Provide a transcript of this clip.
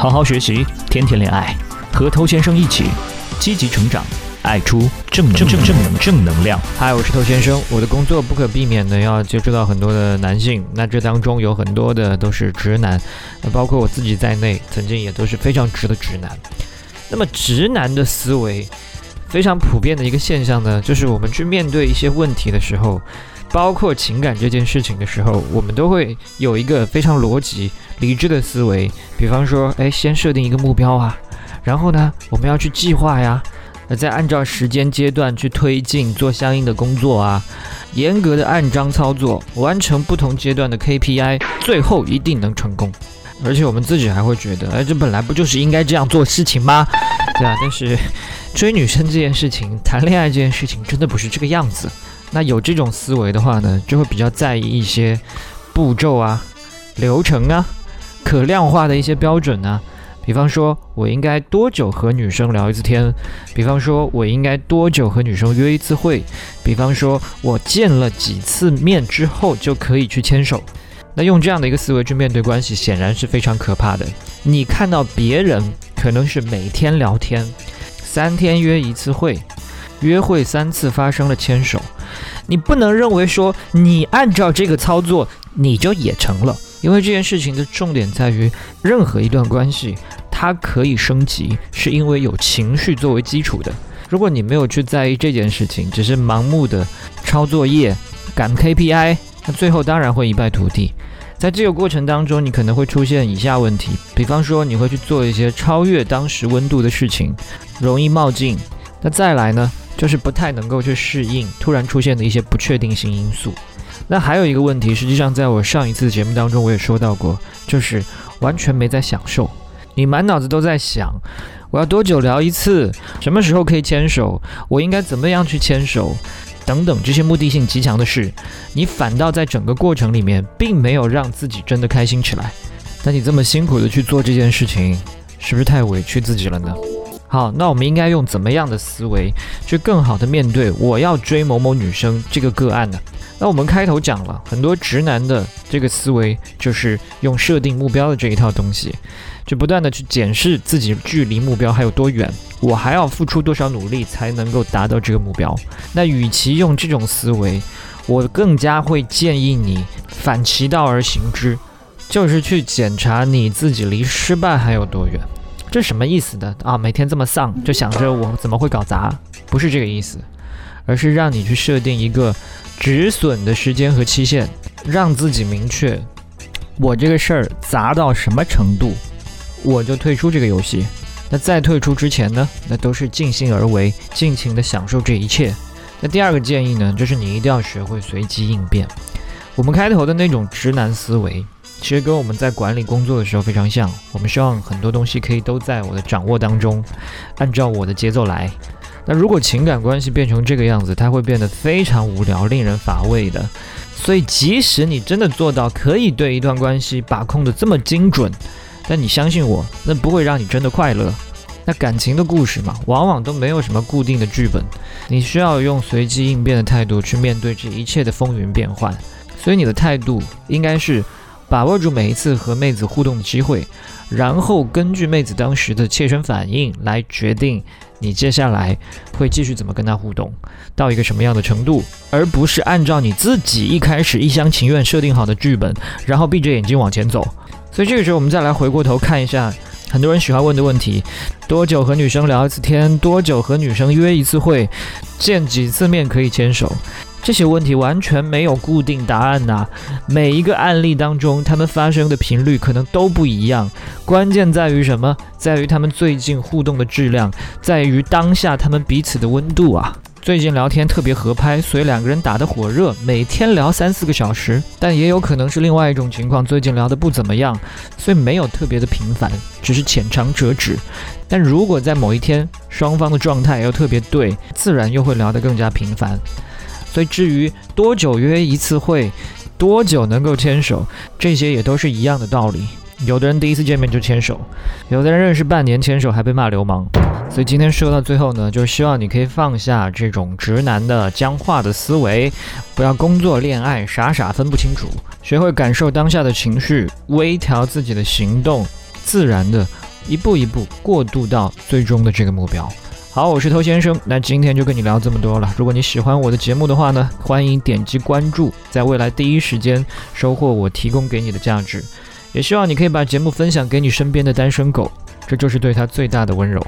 好好学习，天天恋爱，和头先生一起积极成长，爱出正正正正能正能量。嗨，我是头先生。我的工作不可避免的要接触到很多的男性，那这当中有很多的都是直男，那包括我自己在内，曾经也都是非常直的直男。那么直男的思维非常普遍的一个现象呢，就是我们去面对一些问题的时候，包括情感这件事情的时候，我们都会有一个非常逻辑、理智的思维。比方说，哎，先设定一个目标啊，然后呢，我们要去计划呀，呃再按照时间阶段去推进做相应的工作啊，严格的按章操作，完成不同阶段的 KPI，最后一定能成功。而且我们自己还会觉得，哎，这本来不就是应该这样做事情吗？对啊，但是追女生这件事情，谈恋爱这件事情，真的不是这个样子。那有这种思维的话呢，就会比较在意一些步骤啊、流程啊、可量化的一些标准呢。比方说，我应该多久和女生聊一次天？比方说，我应该多久和女生约一次会？比方说，我见了几次面之后就可以去牵手？那用这样的一个思维去面对关系，显然是非常可怕的。你看到别人可能是每天聊天，三天约一次会，约会三次发生了牵手，你不能认为说你按照这个操作你就也成了，因为这件事情的重点在于，任何一段关系它可以升级，是因为有情绪作为基础的。如果你没有去在意这件事情，只是盲目的抄作业、赶 KPI。那最后当然会一败涂地，在这个过程当中，你可能会出现以下问题，比方说你会去做一些超越当时温度的事情，容易冒进。那再来呢，就是不太能够去适应突然出现的一些不确定性因素。那还有一个问题，实际上在我上一次节目当中我也说到过，就是完全没在享受，你满脑子都在想，我要多久聊一次，什么时候可以牵手，我应该怎么样去牵手。等等，这些目的性极强的事，你反倒在整个过程里面，并没有让自己真的开心起来。那你这么辛苦的去做这件事情，是不是太委屈自己了呢？好，那我们应该用怎么样的思维，去更好的面对我要追某某女生这个个案呢？那我们开头讲了很多直男的这个思维，就是用设定目标的这一套东西，就不断的去检视自己距离目标还有多远。我还要付出多少努力才能够达到这个目标？那与其用这种思维，我更加会建议你反其道而行之，就是去检查你自己离失败还有多远。这什么意思的啊？每天这么丧，就想着我怎么会搞砸？不是这个意思，而是让你去设定一个止损的时间和期限，让自己明确，我这个事儿砸到什么程度，我就退出这个游戏。那在退出之前呢，那都是尽兴而为，尽情的享受这一切。那第二个建议呢，就是你一定要学会随机应变。我们开头的那种直男思维，其实跟我们在管理工作的时候非常像。我们希望很多东西可以都在我的掌握当中，按照我的节奏来。那如果情感关系变成这个样子，它会变得非常无聊、令人乏味的。所以，即使你真的做到可以对一段关系把控的这么精准，但你相信我，那不会让你真的快乐。那感情的故事嘛，往往都没有什么固定的剧本，你需要用随机应变的态度去面对这一切的风云变幻。所以你的态度应该是把握住每一次和妹子互动的机会，然后根据妹子当时的切身反应来决定你接下来会继续怎么跟他互动，到一个什么样的程度，而不是按照你自己一开始一厢情愿设定好的剧本，然后闭着眼睛往前走。所以这个时候，我们再来回过头看一下很多人喜欢问的问题：多久和女生聊一次天？多久和女生约一次会？见几次面可以牵手？这些问题完全没有固定答案呐。每一个案例当中，他们发生的频率可能都不一样。关键在于什么？在于他们最近互动的质量，在于当下他们彼此的温度啊。最近聊天特别合拍，所以两个人打得火热，每天聊三四个小时。但也有可能是另外一种情况，最近聊得不怎么样，所以没有特别的频繁，只是浅尝辄止。但如果在某一天双方的状态又特别对，自然又会聊得更加频繁。所以至于多久约一次会，多久能够牵手，这些也都是一样的道理。有的人第一次见面就牵手，有的人认识半年牵手还被骂流氓。所以今天说到最后呢，就是希望你可以放下这种直男的僵化的思维，不要工作恋爱傻傻分不清楚，学会感受当下的情绪，微调自己的行动，自然的一步一步过渡到最终的这个目标。好，我是偷先生，那今天就跟你聊这么多了。如果你喜欢我的节目的话呢，欢迎点击关注，在未来第一时间收获我提供给你的价值。也希望你可以把节目分享给你身边的单身狗，这就是对他最大的温柔。